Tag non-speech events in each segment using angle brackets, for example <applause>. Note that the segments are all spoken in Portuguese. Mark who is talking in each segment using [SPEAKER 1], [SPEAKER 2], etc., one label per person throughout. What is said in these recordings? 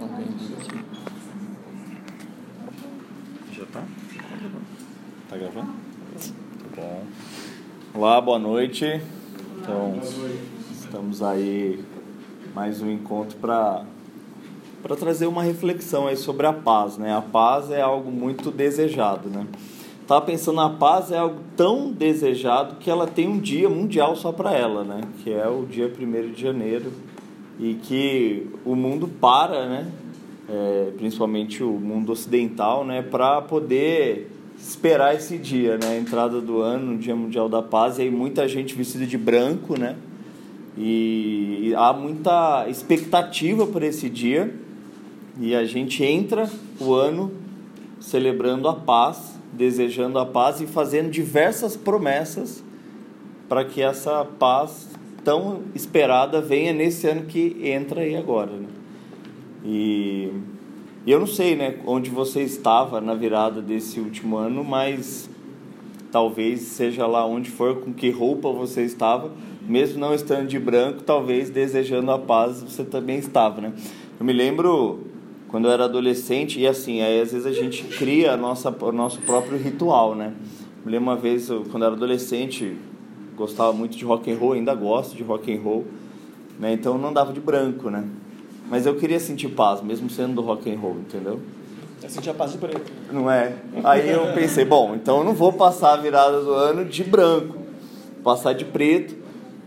[SPEAKER 1] Já tá? Tá gravando? Tá bom. Olá, boa noite. Então, estamos aí mais um encontro para para trazer uma reflexão aí sobre a paz, né? A paz é algo muito desejado, né? Tava pensando a paz é algo tão desejado que ela tem um dia mundial só para ela, né? Que é o dia 1 de janeiro e que o mundo para, né? É, principalmente o mundo ocidental, né? Para poder esperar esse dia, né? A entrada do ano, o Dia Mundial da Paz, e aí muita gente vestida de branco, né? E há muita expectativa por esse dia. E a gente entra o ano celebrando a paz, desejando a paz e fazendo diversas promessas para que essa paz tão esperada venha nesse ano que entra aí agora. Né? E, eu não sei né, onde você estava na virada desse último ano, mas talvez seja lá onde for, com que roupa você estava, mesmo não estando de branco, talvez desejando a paz você também estava. Né? Eu me lembro quando eu era adolescente, e assim, aí às vezes a gente cria a nossa, o nosso próprio ritual, né? Me lembro uma vez, quando eu era adolescente, gostava muito de rock and roll, ainda gosto de rock and roll, né? Então eu não andava de branco, né? Mas eu queria sentir paz, mesmo sendo do rock and roll, entendeu?
[SPEAKER 2] Eu sentia paz de preto.
[SPEAKER 1] Não é? Aí eu pensei, bom, então eu não vou passar a virada do ano de branco, passar de preto,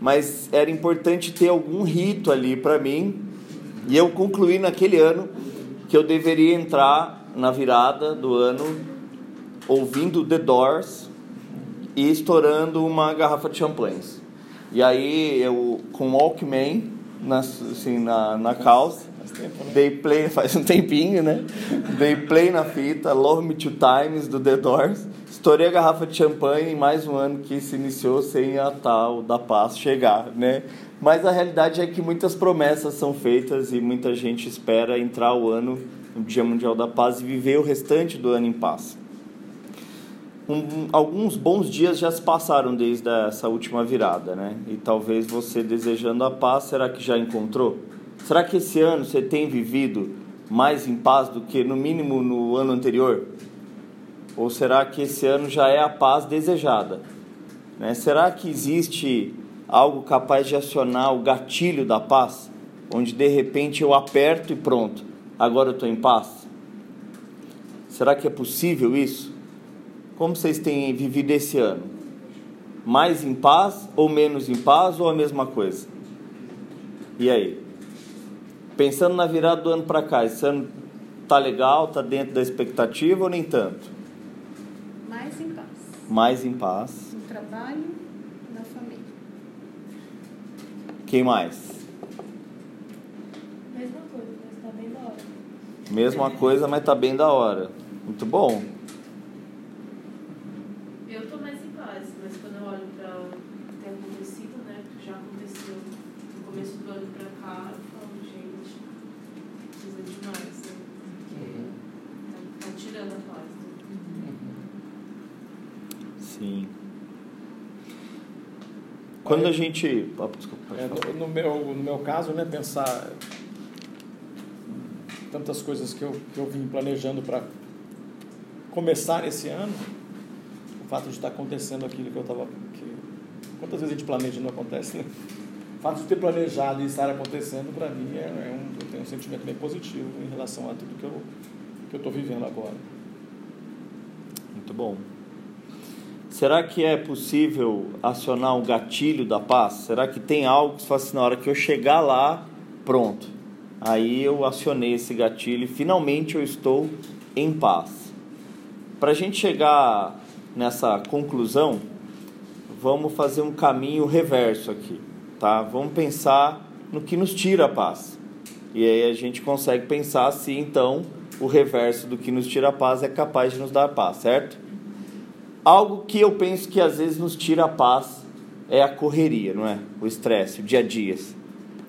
[SPEAKER 1] mas era importante ter algum rito ali para mim, e eu concluí naquele ano que eu deveria entrar na virada do ano ouvindo The Doors e estourando uma garrafa de champanhe. E aí eu com Walkman na, assim, na, na calça, dei play <laughs> faz um tempinho, né? Dei play na fita, Love Me Two Times do The Doors, estourei a garrafa de champanhe em mais um ano que se iniciou sem a tal da paz chegar, né? Mas a realidade é que muitas promessas são feitas e muita gente espera entrar o ano no Dia Mundial da Paz e viver o restante do ano em paz. Um, alguns bons dias já se passaram desde essa última virada, né? E talvez você desejando a paz, será que já encontrou? Será que esse ano você tem vivido mais em paz do que no mínimo no ano anterior? Ou será que esse ano já é a paz desejada? Né? Será que existe algo capaz de acionar o gatilho da paz, onde de repente eu aperto e pronto, agora eu estou em paz? Será que é possível isso? Como vocês têm vivido esse ano? Mais em paz ou menos em paz ou a mesma coisa? E aí? Pensando na virada do ano para cá, esse ano tá legal, tá dentro da expectativa ou nem tanto?
[SPEAKER 3] Mais em paz.
[SPEAKER 1] Mais em paz.
[SPEAKER 3] No trabalho, na família.
[SPEAKER 1] Quem mais?
[SPEAKER 4] Mesma coisa, mas tá bem da hora.
[SPEAKER 1] Mesma coisa, mas tá bem da hora. Muito bom.
[SPEAKER 4] Eu paz, mas quando eu olho pra o que tem acontecido, né, que já aconteceu no começo do ano pra cá, eu falo, gente, precisa demais, né? Porque tá, tá tirando a paz. Né?
[SPEAKER 1] Sim. Quando a gente. Ah, desculpa,
[SPEAKER 2] É, no meu, no meu caso, né, pensar tantas coisas que eu, que eu vim planejando para começar esse ano, o fato de estar acontecendo aquilo que eu estava. Quantas vezes a gente planeja e não acontece, né? O fato de ter planejado e estar acontecendo, para mim, é, é um, eu tenho um sentimento bem positivo em relação a tudo que eu que estou vivendo agora.
[SPEAKER 1] Muito bom. Será que é possível acionar um gatilho da paz? Será que tem algo que se fala assim, na hora que eu chegar lá, pronto. Aí eu acionei esse gatilho e finalmente eu estou em paz. Para a gente chegar nessa conclusão, vamos fazer um caminho reverso aqui, tá? Vamos pensar no que nos tira a paz. E aí a gente consegue pensar se então o reverso do que nos tira a paz é capaz de nos dar paz, certo? Algo que eu penso que às vezes nos tira a paz é a correria, não é? O estresse, o dia a dia.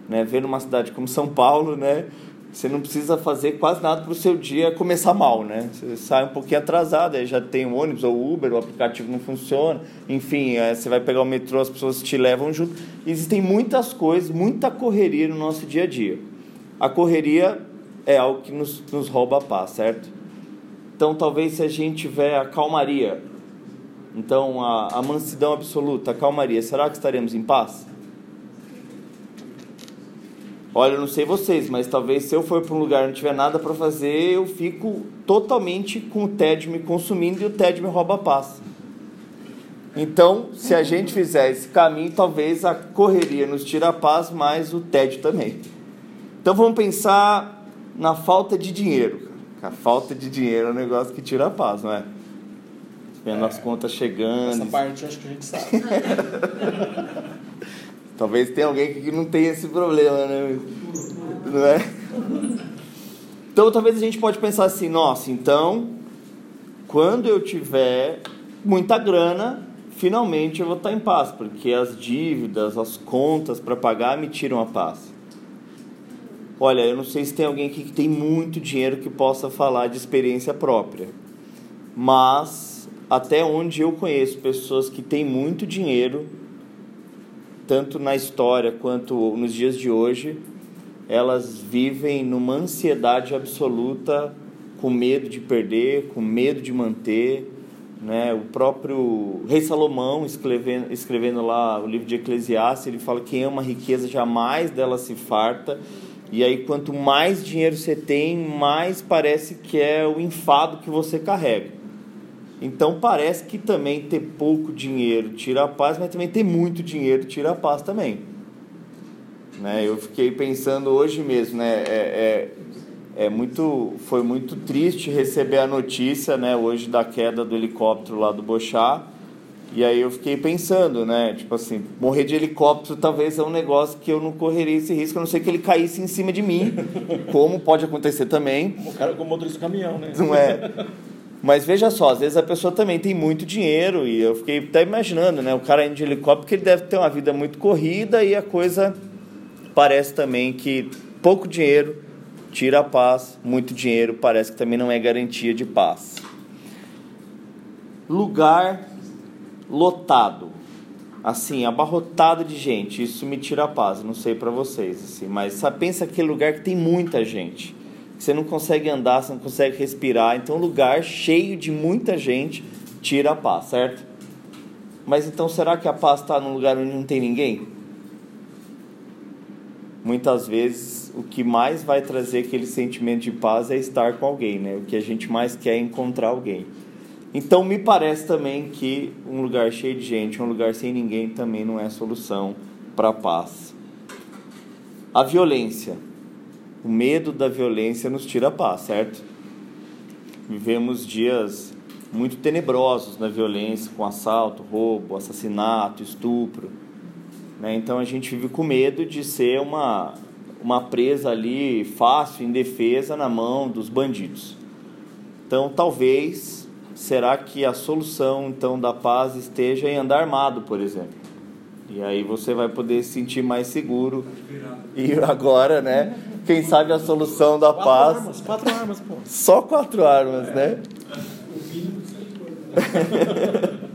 [SPEAKER 1] Né? Ver numa cidade como São Paulo, né? Você não precisa fazer quase nada para o seu dia começar mal, né? Você sai um pouquinho atrasado, aí já tem um ônibus ou Uber, o aplicativo não funciona, enfim, aí você vai pegar o metrô, as pessoas te levam junto. Existem muitas coisas, muita correria no nosso dia a dia. A correria é algo que nos, nos rouba a paz, certo? Então, talvez se a gente tiver a calmaria, então a, a mansidão absoluta, a calmaria, será que estaremos em paz? Olha, eu não sei vocês, mas talvez se eu for para um lugar e não tiver nada para fazer, eu fico totalmente com o tédio me consumindo e o tédio me rouba a paz. Então, se a gente fizer esse caminho, talvez a correria nos tire a paz, mas o tédio também. Então vamos pensar na falta de dinheiro. A falta de dinheiro é um negócio que tira a paz, não é? Vendo é, as contas chegando.
[SPEAKER 2] Essa parte eu acho que a gente sabe. <laughs>
[SPEAKER 1] Talvez tenha alguém que não tenha esse problema, né? Não é? Então talvez a gente pode pensar assim, nossa, então quando eu tiver muita grana, finalmente eu vou estar em paz, porque as dívidas, as contas para pagar me tiram a paz. Olha, eu não sei se tem alguém aqui que tem muito dinheiro que possa falar de experiência própria, mas até onde eu conheço pessoas que têm muito dinheiro, tanto na história quanto nos dias de hoje, elas vivem numa ansiedade absoluta, com medo de perder, com medo de manter. Né? O próprio rei Salomão, escrevendo, escrevendo lá o livro de Eclesiastes, ele fala que quem ama a riqueza jamais dela se farta e aí, quanto mais dinheiro você tem, mais parece que é o enfado que você carrega. Então, parece que também ter pouco dinheiro tira a paz, mas também ter muito dinheiro tira a paz também. Né? Eu fiquei pensando hoje mesmo, né? É, é, é muito, foi muito triste receber a notícia, né? Hoje da queda do helicóptero lá do Bochá e aí eu fiquei pensando, né? Tipo assim, morrer de helicóptero talvez é um negócio que eu não correria esse risco, a não ser que ele caísse em cima de mim, como pode acontecer também.
[SPEAKER 2] O cara como motorista do caminhão, né?
[SPEAKER 1] Não é? Mas veja só, às vezes a pessoa também tem muito dinheiro e eu fiquei até imaginando, né? O cara indo de helicóptero, que ele deve ter uma vida muito corrida e a coisa parece também que pouco dinheiro tira a paz, muito dinheiro parece que também não é garantia de paz. Lugar lotado, assim, abarrotado de gente, isso me tira a paz, não sei para vocês, assim, mas pensa aquele lugar que tem muita gente, você não consegue andar, você não consegue respirar, então um lugar cheio de muita gente tira a paz, certo? Mas então será que a paz está num lugar onde não tem ninguém? Muitas vezes o que mais vai trazer aquele sentimento de paz é estar com alguém, né? O que a gente mais quer é encontrar alguém. Então me parece também que um lugar cheio de gente, um lugar sem ninguém também não é solução para a paz. A violência. O medo da violência nos tira a paz, certo? Vivemos dias muito tenebrosos na violência, com assalto, roubo, assassinato, estupro. Né? Então a gente vive com medo de ser uma, uma presa ali fácil, indefesa, na mão dos bandidos. Então talvez será que a solução então da paz esteja em andar armado, por exemplo? E aí você vai poder se sentir mais seguro. E agora, né? Quem sabe a solução da
[SPEAKER 2] quatro
[SPEAKER 1] paz.
[SPEAKER 2] Armas, quatro armas, pô.
[SPEAKER 1] Só quatro armas, né? <laughs>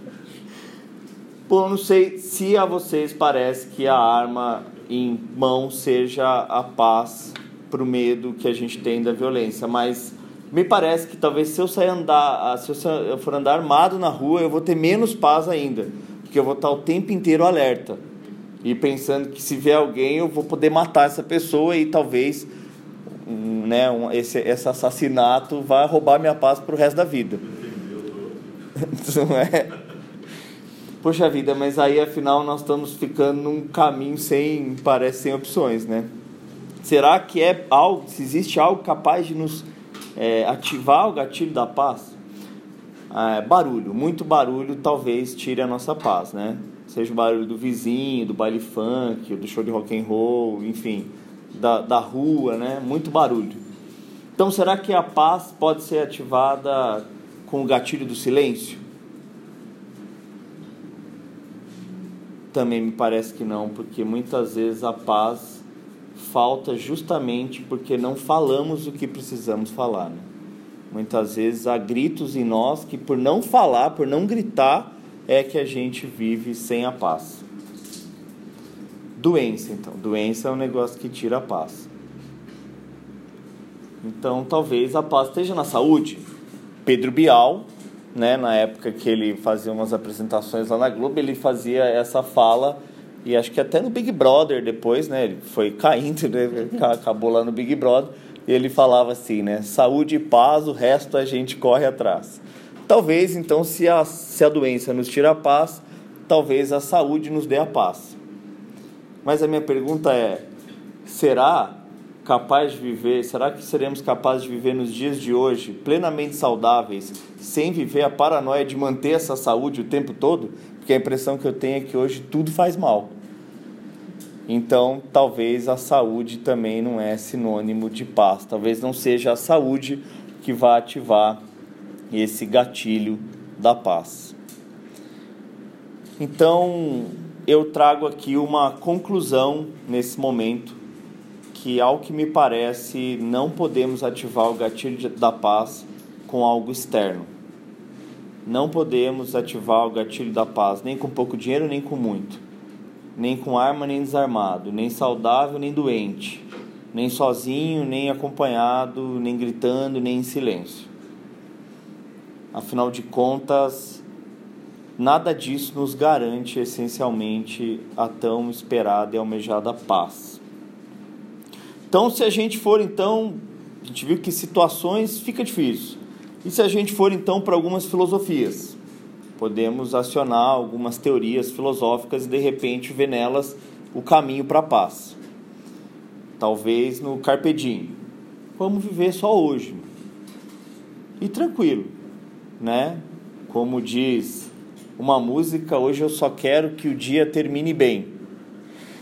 [SPEAKER 1] Pô, não sei se a vocês parece que a arma em mão seja a paz para o medo que a gente tem da violência, mas me parece que talvez se eu sair andar, se eu for andar armado na rua, eu vou ter menos paz ainda, porque eu vou estar o tempo inteiro alerta e pensando que se vier alguém eu vou poder matar essa pessoa e talvez né, um, esse, esse assassinato vá roubar minha paz para o resto da vida. <laughs> Não é? Poxa vida, mas aí afinal nós estamos ficando num caminho sem, parece, sem opções, né? Será que é algo, se existe algo capaz de nos é, ativar o gatilho da paz, é, barulho, muito barulho talvez tire a nossa paz, né? Seja o barulho do vizinho, do baile funk, do show de rock and roll, enfim, da, da rua, né? Muito barulho. Então, será que a paz pode ser ativada com o gatilho do silêncio? Também me parece que não, porque muitas vezes a paz falta justamente porque não falamos o que precisamos falar. Né? Muitas vezes há gritos em nós que, por não falar, por não gritar, é que a gente vive sem a paz. Doença, então. Doença é um negócio que tira a paz. Então, talvez a paz esteja na saúde. Pedro Bial, né, na época que ele fazia umas apresentações lá na Globo, ele fazia essa fala e acho que até no Big Brother depois, né, ele foi caindo, né, <laughs> acabou lá no Big Brother, ele falava assim, né, saúde e paz, o resto a gente corre atrás. Talvez, então, se a, se a doença nos tira a paz, talvez a saúde nos dê a paz. Mas a minha pergunta é: será capaz de viver, será que seremos capazes de viver nos dias de hoje plenamente saudáveis, sem viver a paranoia de manter essa saúde o tempo todo? Porque a impressão que eu tenho é que hoje tudo faz mal. Então, talvez a saúde também não é sinônimo de paz. Talvez não seja a saúde que vá ativar esse gatilho da paz. Então, eu trago aqui uma conclusão nesse momento que, ao que me parece, não podemos ativar o gatilho da paz com algo externo. Não podemos ativar o gatilho da paz nem com pouco dinheiro, nem com muito. Nem com arma, nem desarmado. Nem saudável, nem doente. Nem sozinho, nem acompanhado, nem gritando, nem em silêncio. Afinal de contas, nada disso nos garante essencialmente a tão esperada e almejada paz. Então, se a gente for então, a gente viu que situações fica difícil. E se a gente for então para algumas filosofias, podemos acionar algumas teorias filosóficas e de repente ver nelas o caminho para a paz. Talvez no carpe diem. Vamos viver só hoje. E tranquilo né? Como diz uma música, hoje eu só quero que o dia termine bem.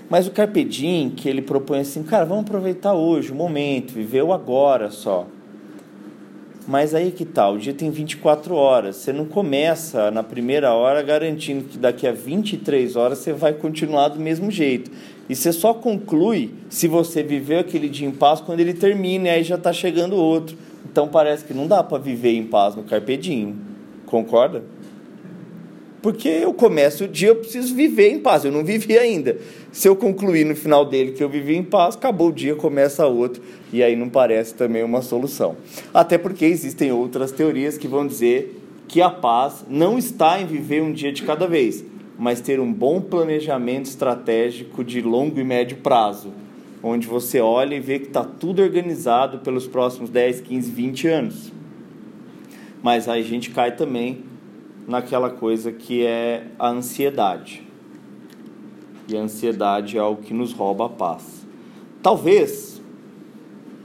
[SPEAKER 1] Mas o Carpe Diem, que ele propõe assim, cara, vamos aproveitar hoje, o momento, viver o agora só. Mas aí que? Tá, o dia tem 24 horas. Você não começa na primeira hora garantindo que daqui a 23 horas você vai continuar do mesmo jeito. E você só conclui se você viveu aquele dia em paz quando ele termina e aí já está chegando outro. Então parece que não dá para viver em paz no Carpe Diem. Concorda? Porque eu começo o dia, eu preciso viver em paz. Eu não vivi ainda. Se eu concluir no final dele que eu vivi em paz, acabou o dia, começa outro. E aí não parece também uma solução. Até porque existem outras teorias que vão dizer que a paz não está em viver um dia de cada vez, mas ter um bom planejamento estratégico de longo e médio prazo onde você olha e vê que está tudo organizado pelos próximos 10, 15, 20 anos. Mas aí a gente cai também naquela coisa que é a ansiedade. E a ansiedade é algo que nos rouba a paz. Talvez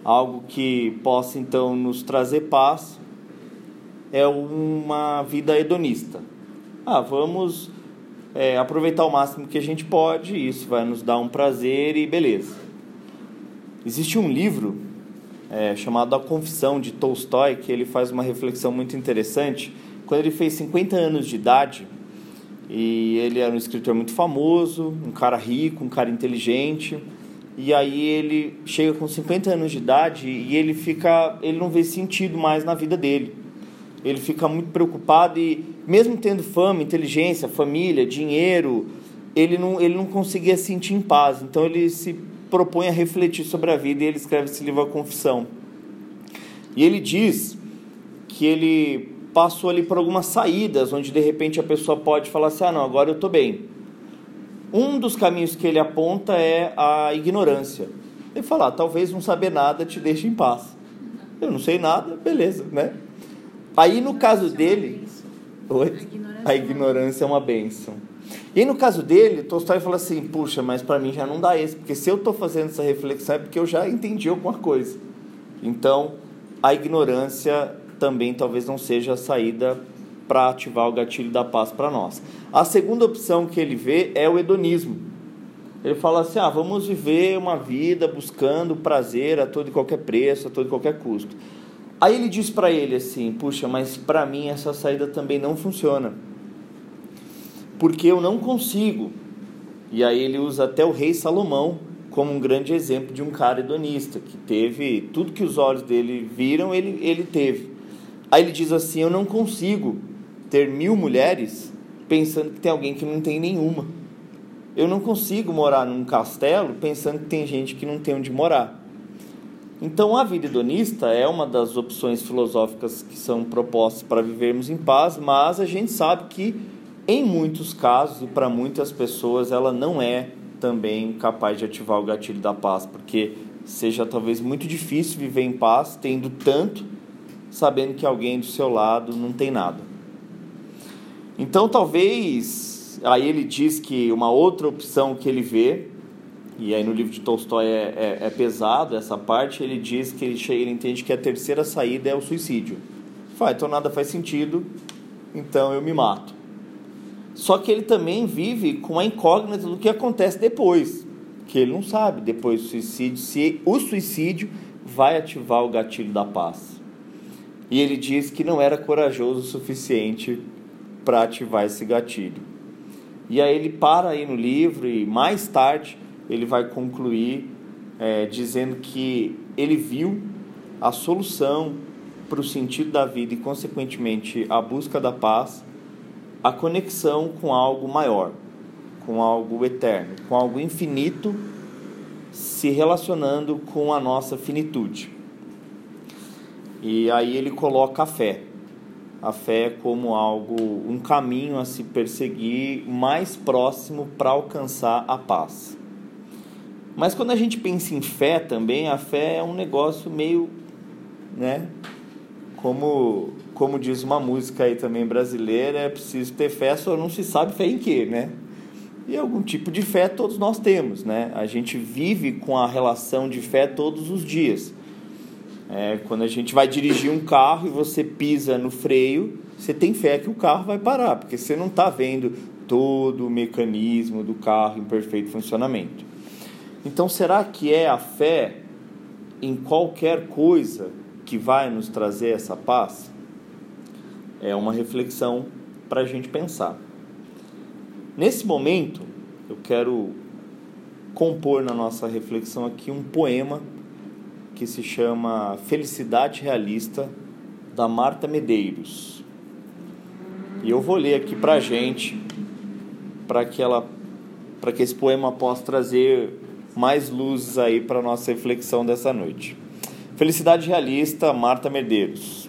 [SPEAKER 1] algo que possa então nos trazer paz é uma vida hedonista. Ah, vamos é, aproveitar o máximo que a gente pode, isso vai nos dar um prazer e beleza. Existe um livro é, chamado A Confissão de Tolstói que ele faz uma reflexão muito interessante. Quando ele fez 50 anos de idade, e ele era um escritor muito famoso, um cara rico, um cara inteligente, e aí ele chega com 50 anos de idade e ele fica, ele não vê sentido mais na vida dele. Ele fica muito preocupado e mesmo tendo fama, inteligência, família, dinheiro, ele não, ele não conseguia sentir em paz. Então ele se propõe a refletir sobre a vida e ele escreve esse livro A Confissão. E ele diz que ele passou ali por algumas saídas onde de repente a pessoa pode falar assim: ah, não, agora eu estou bem. Um dos caminhos que ele aponta é a ignorância. Ele fala: ah, talvez não saber nada te deixe em paz. Eu não sei nada, beleza, né? Aí no caso dele. Oi? A ignorância é uma bênção. E aí, no caso dele, Tolstói fala assim: puxa, mas para mim já não dá esse, porque se eu estou fazendo essa reflexão é porque eu já entendi alguma coisa. Então, a ignorância também talvez não seja a saída para ativar o gatilho da paz para nós. A segunda opção que ele vê é o hedonismo. Ele fala assim: ah, vamos viver uma vida buscando prazer a todo e qualquer preço, a todo e qualquer custo. Aí ele diz para ele assim: puxa, mas para mim essa saída também não funciona porque eu não consigo. E aí ele usa até o rei Salomão como um grande exemplo de um cara hedonista, que teve tudo que os olhos dele viram, ele, ele teve. Aí ele diz assim: Eu não consigo ter mil mulheres pensando que tem alguém que não tem nenhuma. Eu não consigo morar num castelo pensando que tem gente que não tem onde morar. Então, a vida hedonista é uma das opções filosóficas que são propostas para vivermos em paz, mas a gente sabe que, em muitos casos e para muitas pessoas, ela não é também capaz de ativar o gatilho da paz, porque seja talvez muito difícil viver em paz tendo tanto, sabendo que alguém do seu lado não tem nada. Então, talvez, aí ele diz que uma outra opção que ele vê e aí no livro de Tolstói é, é, é pesado essa parte, ele diz que ele, ele entende que a terceira saída é o suicídio. Fala, então nada faz sentido, então eu me mato. Só que ele também vive com a incógnita do que acontece depois, que ele não sabe depois do suicídio, se o suicídio vai ativar o gatilho da paz. E ele diz que não era corajoso o suficiente para ativar esse gatilho. E aí ele para aí no livro e mais tarde ele vai concluir é, dizendo que ele viu a solução para o sentido da vida e, consequentemente, a busca da paz, a conexão com algo maior, com algo eterno, com algo infinito se relacionando com a nossa finitude. E aí ele coloca a fé. A fé como algo, um caminho a se perseguir mais próximo para alcançar a paz. Mas quando a gente pensa em fé também, a fé é um negócio meio, né? Como, como diz uma música aí também brasileira, é preciso ter fé, só não se sabe fé em quê, né? E algum tipo de fé todos nós temos, né? A gente vive com a relação de fé todos os dias. É, quando a gente vai dirigir um carro e você pisa no freio, você tem fé que o carro vai parar, porque você não está vendo todo o mecanismo do carro em perfeito funcionamento. Então, será que é a fé em qualquer coisa que vai nos trazer essa paz? É uma reflexão para a gente pensar. Nesse momento, eu quero compor na nossa reflexão aqui um poema que se chama Felicidade Realista, da Marta Medeiros. E eu vou ler aqui para gente, para que ela, para que esse poema possa trazer mais luzes aí para nossa reflexão dessa noite. Felicidade realista, Marta Medeiros.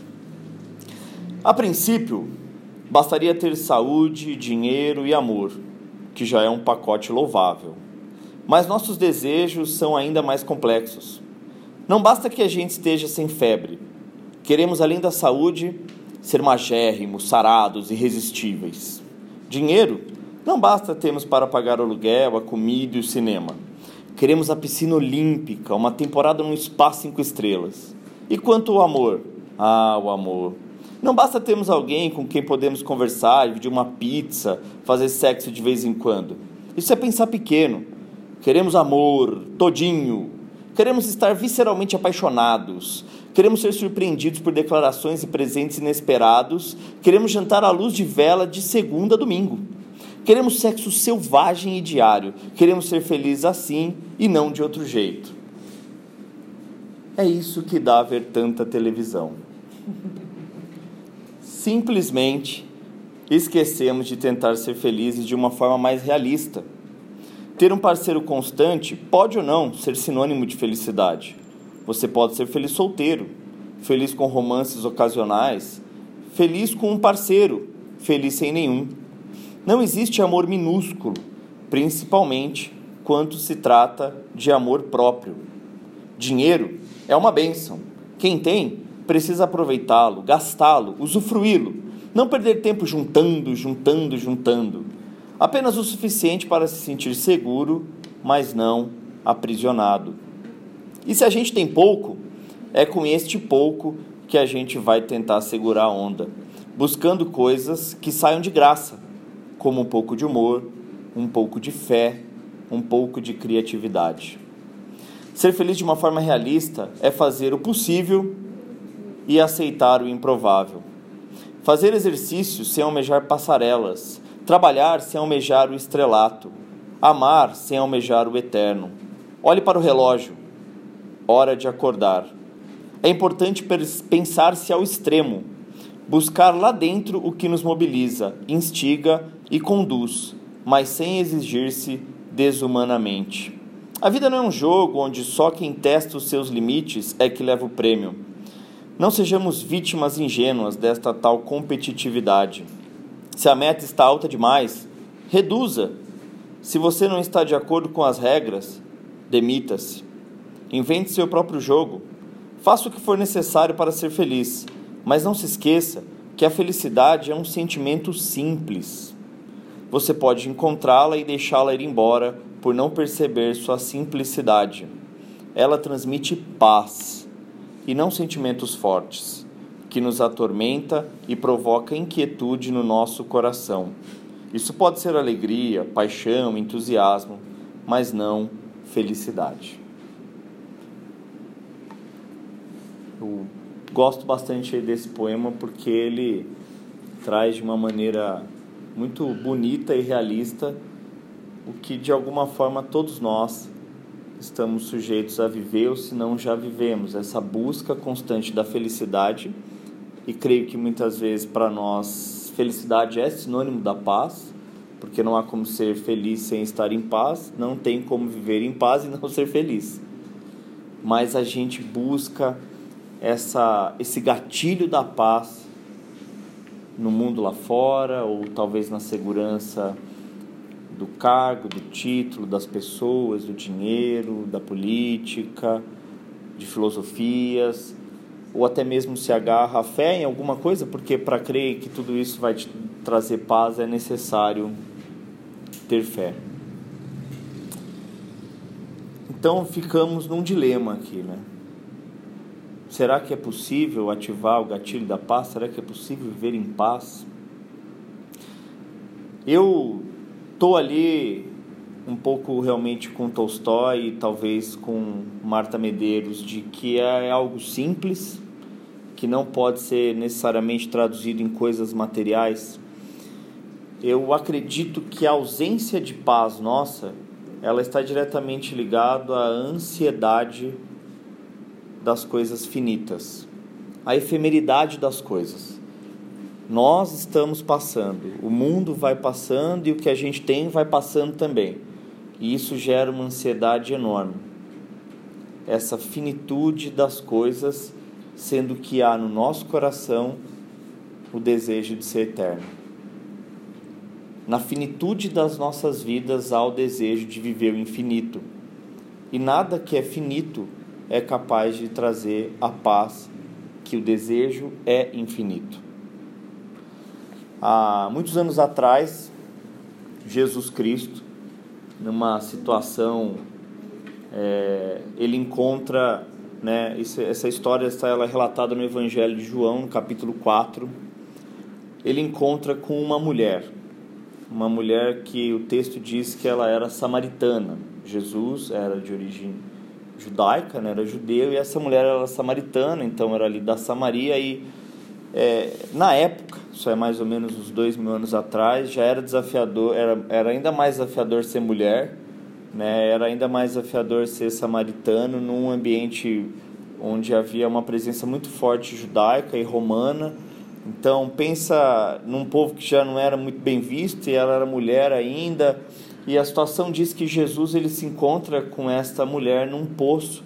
[SPEAKER 1] A princípio, bastaria ter saúde, dinheiro e amor, que já é um pacote louvável. Mas nossos desejos são ainda mais complexos. Não basta que a gente esteja sem febre. Queremos, além da saúde, ser magérrimos, sarados, irresistíveis. Dinheiro? Não basta termos para pagar o aluguel, a comida e o cinema. Queremos a piscina olímpica, uma temporada num espaço cinco estrelas. E quanto ao amor? Ah, o amor. Não basta termos alguém com quem podemos conversar, dividir uma pizza, fazer sexo de vez em quando. Isso é pensar pequeno. Queremos amor, todinho. Queremos estar visceralmente apaixonados. Queremos ser surpreendidos por declarações e presentes inesperados. Queremos jantar à luz de vela de segunda a domingo. Queremos sexo selvagem e diário. Queremos ser felizes assim e não de outro jeito. É isso que dá a ver tanta televisão. Simplesmente esquecemos de tentar ser felizes de uma forma mais realista. Ter um parceiro constante pode ou não ser sinônimo de felicidade. Você pode ser feliz solteiro, feliz com romances ocasionais, feliz com um parceiro, feliz sem nenhum. Não existe amor minúsculo, principalmente quando se trata de amor próprio. Dinheiro é uma bênção. Quem tem precisa aproveitá-lo, gastá-lo, usufruí-lo. Não perder tempo juntando, juntando, juntando. Apenas o suficiente para se sentir seguro, mas não aprisionado. E se a gente tem pouco, é com este pouco que a gente vai tentar segurar a onda, buscando coisas que saiam de graça como um pouco de humor, um pouco de fé, um pouco de criatividade. Ser feliz de uma forma realista é fazer o possível e aceitar o improvável. Fazer exercícios sem almejar passarelas, trabalhar sem almejar o estrelato, amar sem almejar o eterno. Olhe para o relógio. Hora de acordar. É importante pensar-se ao extremo, buscar lá dentro o que nos mobiliza, instiga e conduz, mas sem exigir-se desumanamente. A vida não é um jogo onde só quem testa os seus limites é que leva o prêmio. Não sejamos vítimas ingênuas desta tal competitividade. Se a meta está alta demais, reduza. Se você não está de acordo com as regras, demita-se. Invente seu próprio jogo. Faça o que for necessário para ser feliz, mas não se esqueça que a felicidade é um sentimento simples. Você pode encontrá-la e deixá-la ir embora por não perceber sua simplicidade. Ela transmite paz e não sentimentos fortes, que nos atormenta e provoca inquietude no nosso coração. Isso pode ser alegria, paixão, entusiasmo, mas não felicidade. Eu gosto bastante desse poema porque ele traz de uma maneira muito bonita e realista o que de alguma forma todos nós estamos sujeitos a viver ou se não já vivemos essa busca constante da felicidade e creio que muitas vezes para nós felicidade é sinônimo da paz porque não há como ser feliz sem estar em paz não tem como viver em paz e não ser feliz. Mas a gente busca essa esse gatilho da paz no mundo lá fora ou talvez na segurança do cargo, do título, das pessoas, do dinheiro, da política, de filosofias, ou até mesmo se agarra a fé em alguma coisa, porque para crer que tudo isso vai te trazer paz é necessário ter fé. Então ficamos num dilema aqui, né? Será que é possível ativar o gatilho da paz? Será que é possível viver em paz? Eu Estou ali um pouco realmente com Tolstói e talvez com Marta Medeiros, de que é algo simples, que não pode ser necessariamente traduzido em coisas materiais. Eu acredito que a ausência de paz nossa, ela está diretamente ligada à ansiedade das coisas finitas, à efemeridade das coisas. Nós estamos passando, o mundo vai passando e o que a gente tem vai passando também. E isso gera uma ansiedade enorme. Essa finitude das coisas, sendo que há no nosso coração o desejo de ser eterno. Na finitude das nossas vidas há o desejo de viver o infinito. E nada que é finito é capaz de trazer a paz que o desejo é infinito. Há muitos anos atrás, Jesus Cristo, numa situação, é, ele encontra, né, essa história está ela é relatada no Evangelho de João, no capítulo 4. Ele encontra com uma mulher, uma mulher que o texto diz que ela era samaritana. Jesus era de origem judaica, né, era judeu, e essa mulher era samaritana, então era ali da Samaria e é, na época, isso é mais ou menos uns dois mil anos atrás, já era desafiador, era, era ainda mais desafiador ser mulher, né? era ainda mais desafiador ser samaritano num ambiente onde havia uma presença muito forte judaica e romana. Então pensa num povo que já não era muito bem visto e ela era mulher ainda. E a situação diz que Jesus ele se encontra com esta mulher num poço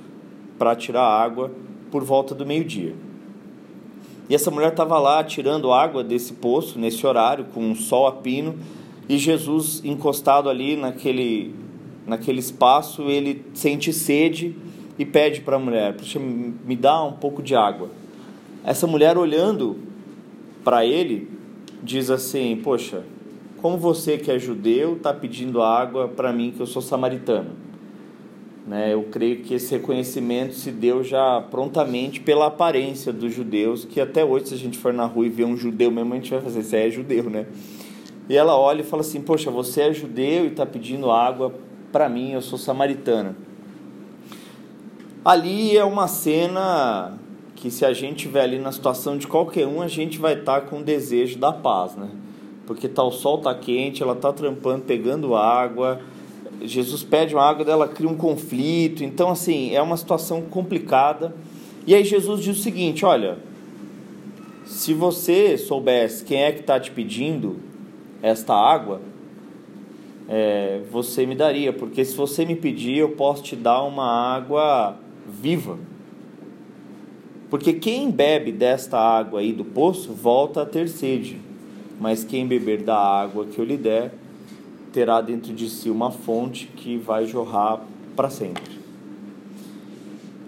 [SPEAKER 1] para tirar água por volta do meio-dia. E essa mulher estava lá tirando água desse poço, nesse horário, com um sol a pino, e Jesus encostado ali naquele, naquele espaço, ele sente sede e pede para a mulher: Puxa, me dá um pouco de água. Essa mulher, olhando para ele, diz assim: Poxa, como você que é judeu está pedindo água para mim que eu sou samaritano? Né? Eu creio que esse reconhecimento se deu já prontamente pela aparência dos judeus, que até hoje, se a gente for na rua e ver um judeu mesmo, a gente vai fazer, você é judeu, né? E ela olha e fala assim: Poxa, você é judeu e está pedindo água para mim, eu sou samaritana. Ali é uma cena que, se a gente estiver ali na situação de qualquer um, a gente vai estar tá com o desejo da paz, né? Porque tá, o sol tá quente, ela tá trampando, pegando água Jesus pede uma água dela, cria um conflito. Então, assim, é uma situação complicada. E aí Jesus diz o seguinte: olha, se você soubesse quem é que está te pedindo esta água, é, você me daria, porque se você me pedir, eu posso te dar uma água viva. Porque quem bebe desta água aí do poço volta a ter sede, mas quem beber da água que eu lhe der terá dentro de si uma fonte que vai jorrar para sempre.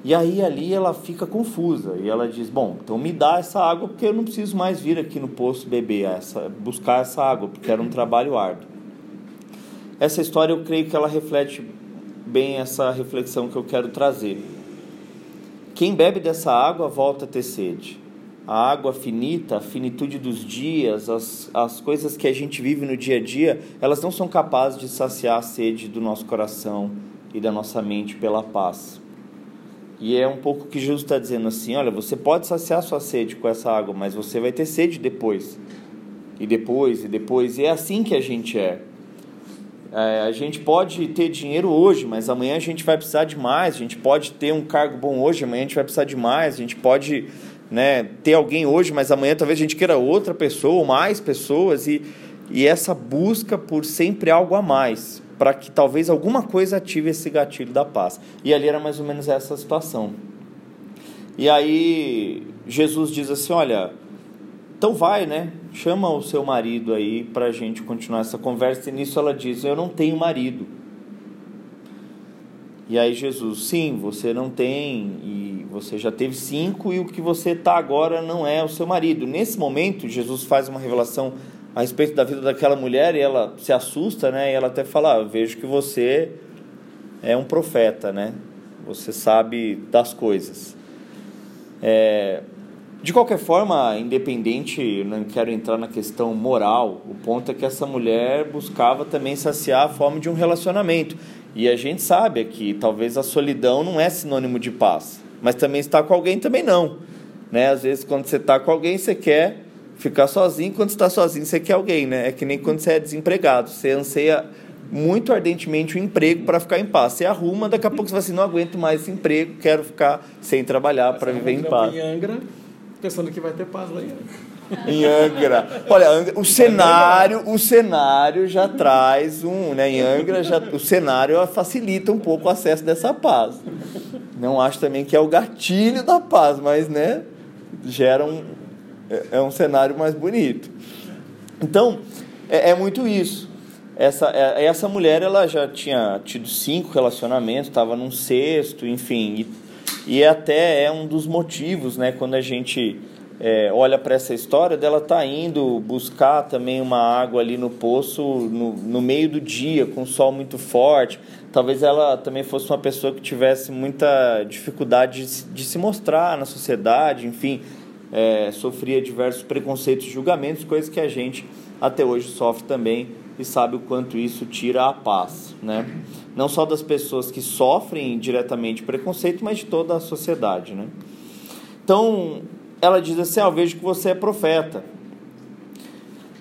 [SPEAKER 1] E aí ali ela fica confusa e ela diz: Bom, então me dá essa água porque eu não preciso mais vir aqui no poço beber essa, buscar essa água, porque era um trabalho árduo. Essa história eu creio que ela reflete bem essa reflexão que eu quero trazer. Quem bebe dessa água volta a ter sede. A água finita, a finitude dos dias, as, as coisas que a gente vive no dia a dia, elas não são capazes de saciar a sede do nosso coração e da nossa mente pela paz. E é um pouco que Jesus está dizendo assim: olha, você pode saciar sua sede com essa água, mas você vai ter sede depois. E depois, e depois. E é assim que a gente é. É, a gente pode ter dinheiro hoje, mas amanhã a gente vai precisar de mais. A gente pode ter um cargo bom hoje, amanhã a gente vai precisar de mais. A gente pode né, ter alguém hoje, mas amanhã talvez a gente queira outra pessoa ou mais pessoas. E, e essa busca por sempre algo a mais, para que talvez alguma coisa ative esse gatilho da paz. E ali era mais ou menos essa situação. E aí Jesus diz assim: Olha, então vai, né? Chama o seu marido aí para a gente continuar essa conversa. E nisso ela diz: Eu não tenho marido. E aí Jesus, sim, você não tem, e você já teve cinco, e o que você está agora não é o seu marido. Nesse momento, Jesus faz uma revelação a respeito da vida daquela mulher e ela se assusta, né? E ela até fala: ah, Vejo que você é um profeta, né? Você sabe das coisas. É, de qualquer forma, independente, não quero entrar na questão moral, o ponto é que essa mulher buscava também saciar a fome de um relacionamento. E a gente sabe que talvez a solidão não é sinônimo de paz, mas também estar com alguém também não. Né? Às vezes, quando você está com alguém, você quer ficar sozinho, quando está sozinho, você quer alguém. Né? É que nem quando você é desempregado, você anseia muito ardentemente o um emprego para ficar em paz. Você arruma, daqui a pouco você vai assim: não aguento mais esse emprego, quero ficar sem trabalhar para viver em paz.
[SPEAKER 2] Em Angra, pensando que vai ter paz lá em Angra.
[SPEAKER 1] Em Angra. Olha, o cenário, o cenário já traz um, né? Em Angra já, o cenário facilita um pouco o acesso dessa paz. Não acho também que é o gatilho da paz, mas né, gera um é, é um cenário mais bonito. Então, é, é muito isso. Essa, é, essa mulher ela já tinha tido cinco relacionamentos, estava num sexto, enfim, e, e até é um dos motivos, né, quando a gente é, olha para essa história dela tá indo buscar também uma água ali no poço no, no meio do dia com o sol muito forte. Talvez ela também fosse uma pessoa que tivesse muita dificuldade de, de se mostrar na sociedade enfim é, sofria diversos preconceitos julgamentos coisas que a gente até hoje sofre também e sabe o quanto isso tira a paz né não só das pessoas que sofrem diretamente preconceito mas de toda a sociedade né então ela diz assim: ah, Eu vejo que você é profeta.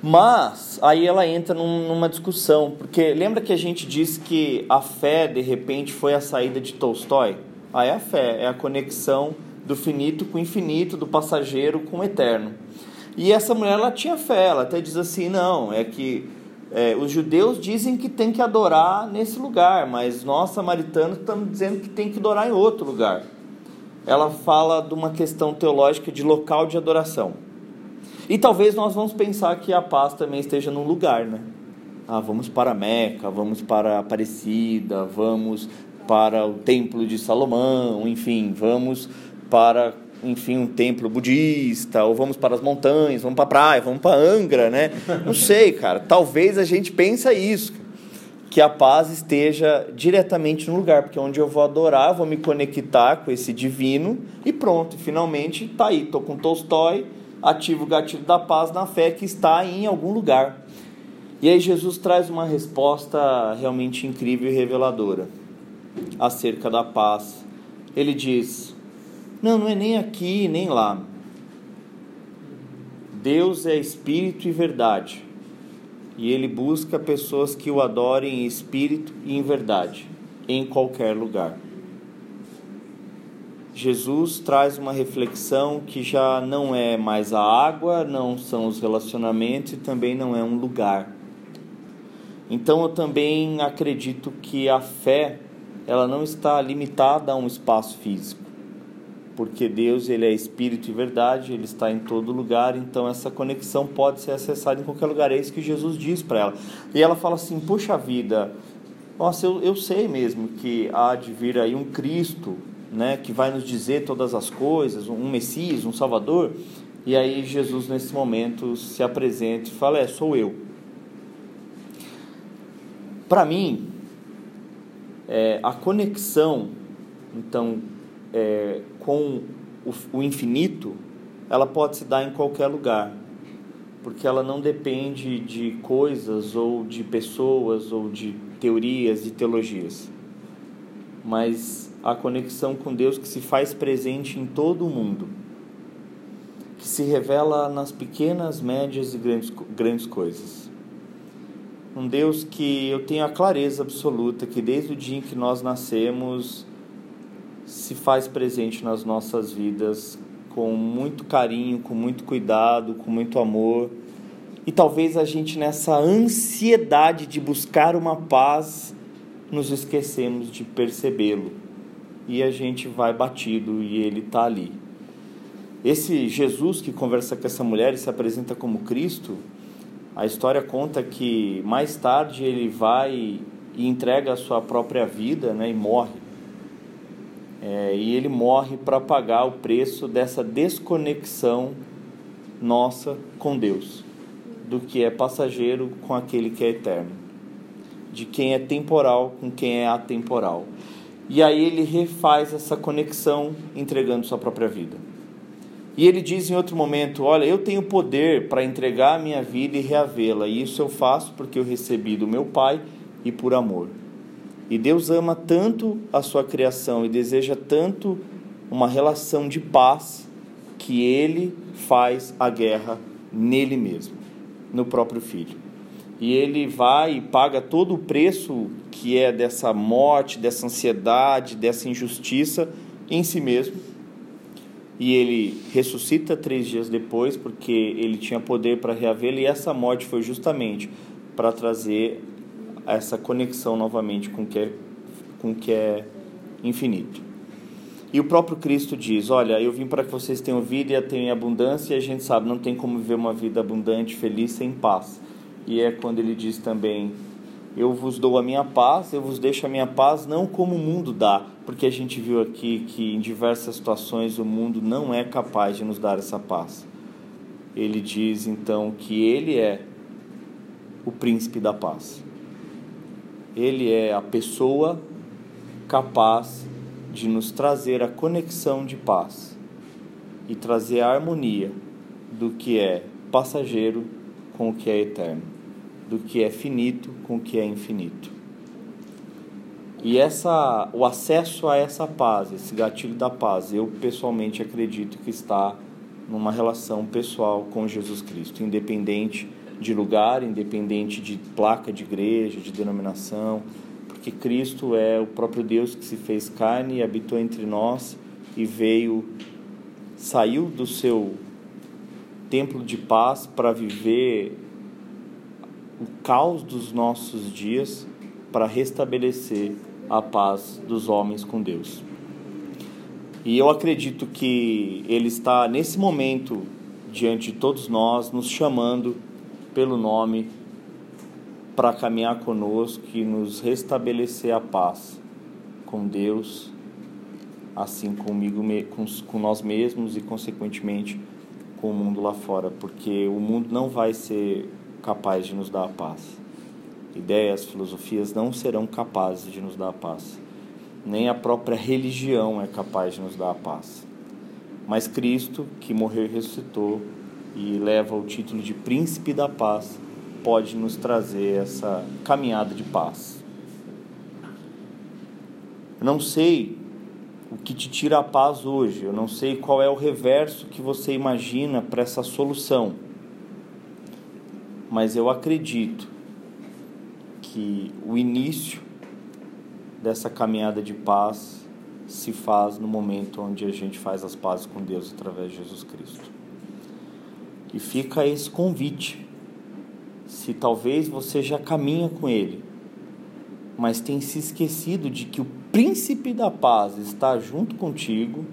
[SPEAKER 1] Mas aí ela entra num, numa discussão, porque lembra que a gente disse que a fé de repente foi a saída de Tolstói? Aí é a fé, é a conexão do finito com o infinito, do passageiro com o eterno. E essa mulher ela tinha fé, ela até diz assim: não, é que é, os judeus dizem que tem que adorar nesse lugar, mas nós samaritanos estamos dizendo que tem que adorar em outro lugar ela fala de uma questão teológica de local de adoração. E talvez nós vamos pensar que a paz também esteja num lugar, né? Ah, vamos para Meca, vamos para Aparecida, vamos para o Templo de Salomão, enfim, vamos para, enfim, um templo budista, ou vamos para as montanhas, vamos para a praia, vamos para Angra, né? Não sei, cara. Talvez a gente pense isso que a paz esteja diretamente no lugar, porque é onde eu vou adorar, vou me conectar com esse divino e pronto, finalmente está aí, estou com Tolstói, ativo o gatilho da paz na fé que está em algum lugar. E aí Jesus traz uma resposta realmente incrível e reveladora acerca da paz. Ele diz: Não, não é nem aqui nem lá. Deus é espírito e verdade e ele busca pessoas que o adorem em espírito e em verdade, em qualquer lugar. Jesus traz uma reflexão que já não é mais a água, não são os relacionamentos e também não é um lugar. Então eu também acredito que a fé ela não está limitada a um espaço físico, porque Deus ele é espírito e verdade, ele está em todo lugar, então essa conexão pode ser acessada em qualquer lugar. É isso que Jesus diz para ela. E ela fala assim: puxa vida, nossa, eu, eu sei mesmo que há de vir aí um Cristo, né, que vai nos dizer todas as coisas, um Messias, um Salvador. E aí Jesus nesse momento se apresenta e fala: é, sou eu. Para mim, é, a conexão, então, é, com o, o infinito, ela pode se dar em qualquer lugar, porque ela não depende de coisas ou de pessoas ou de teorias e teologias, mas a conexão com Deus que se faz presente em todo o mundo, que se revela nas pequenas, médias e grandes, grandes coisas. Um Deus que eu tenho a clareza absoluta que desde o dia em que nós nascemos se faz presente nas nossas vidas com muito carinho, com muito cuidado, com muito amor. E talvez a gente nessa ansiedade de buscar uma paz nos esquecemos de percebê-lo. E a gente vai batido e ele está ali. Esse Jesus que conversa com essa mulher e se apresenta como Cristo, a história conta que mais tarde ele vai e entrega a sua própria vida né, e morre. É, e ele morre para pagar o preço dessa desconexão nossa com Deus, do que é passageiro com aquele que é eterno, de quem é temporal com quem é atemporal. E aí ele refaz essa conexão entregando sua própria vida. E ele diz em outro momento: Olha, eu tenho poder para entregar a minha vida e reavê-la, e isso eu faço porque eu recebi do meu Pai e por amor. E Deus ama tanto a sua criação e deseja tanto uma relação de paz que ele faz a guerra nele mesmo, no próprio filho. E ele vai e paga todo o preço que é dessa morte, dessa ansiedade, dessa injustiça em si mesmo e ele ressuscita três dias depois, porque ele tinha poder para reavê-lo, e essa morte foi justamente para trazer essa conexão novamente com o que é, com o que é infinito. E o próprio Cristo diz: Olha, eu vim para que vocês tenham vida e tenham abundância, e a gente sabe, não tem como viver uma vida abundante, feliz, sem paz. E é quando ele diz também: eu vos dou a minha paz, eu vos deixo a minha paz, não como o mundo dá, porque a gente viu aqui que em diversas situações o mundo não é capaz de nos dar essa paz. Ele diz então que ele é o príncipe da paz. Ele é a pessoa capaz de nos trazer a conexão de paz e trazer a harmonia do que é passageiro com o que é eterno do que é finito com o que é infinito. E essa, o acesso a essa paz, esse gatilho da paz, eu pessoalmente acredito que está numa relação pessoal com Jesus Cristo, independente de lugar, independente de placa de igreja, de denominação, porque Cristo é o próprio Deus que se fez carne e habitou entre nós e veio, saiu do seu templo de paz para viver o caos dos nossos dias para restabelecer a paz dos homens com Deus. E eu acredito que Ele está nesse momento diante de todos nós, nos chamando pelo nome para caminhar conosco e nos restabelecer a paz com Deus, assim comigo, com, com nós mesmos e, consequentemente, com o mundo lá fora, porque o mundo não vai ser capaz de nos dar a paz. Ideias, filosofias não serão capazes de nos dar a paz. Nem a própria religião é capaz de nos dar a paz. Mas Cristo, que morreu e ressuscitou e leva o título de Príncipe da Paz, pode nos trazer essa caminhada de paz. Eu não sei o que te tira a paz hoje, eu não sei qual é o reverso que você imagina para essa solução mas eu acredito que o início dessa caminhada de paz se faz no momento onde a gente faz as pazes com Deus através de Jesus Cristo. E fica esse convite. se talvez você já caminha com Ele, mas tem se esquecido de que o príncipe da paz está junto contigo,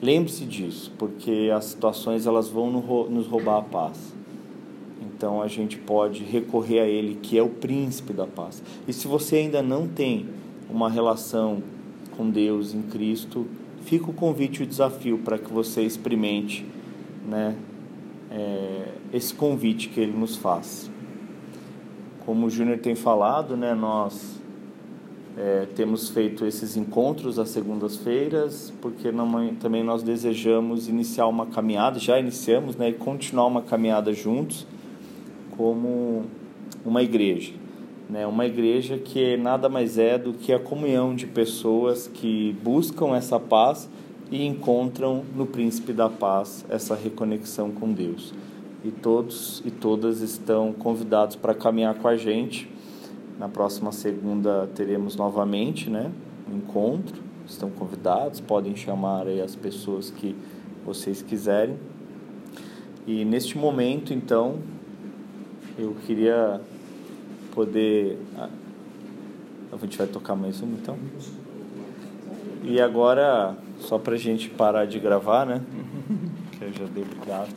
[SPEAKER 1] lembre-se disso, porque as situações elas vão nos roubar a paz. Então a gente pode recorrer a Ele, que é o príncipe da paz. E se você ainda não tem uma relação com Deus em Cristo, fica o convite e o desafio para que você experimente né, é, esse convite que Ele nos faz. Como o Júnior tem falado, né, nós é, temos feito esses encontros às segundas-feiras, porque também nós desejamos iniciar uma caminhada, já iniciamos, né, e continuar uma caminhada juntos como uma igreja. Né, uma igreja que nada mais é do que a comunhão de pessoas que buscam essa paz e encontram no Príncipe da Paz essa reconexão com Deus e todos e todas estão convidados para caminhar com a gente. Na próxima segunda teremos novamente, né, um encontro. Estão convidados, podem chamar aí as pessoas que vocês quiserem. E neste momento, então, eu queria poder a gente vai tocar mais uma então. E agora, só para a gente parar de gravar, né? Que eu já dei obrigado.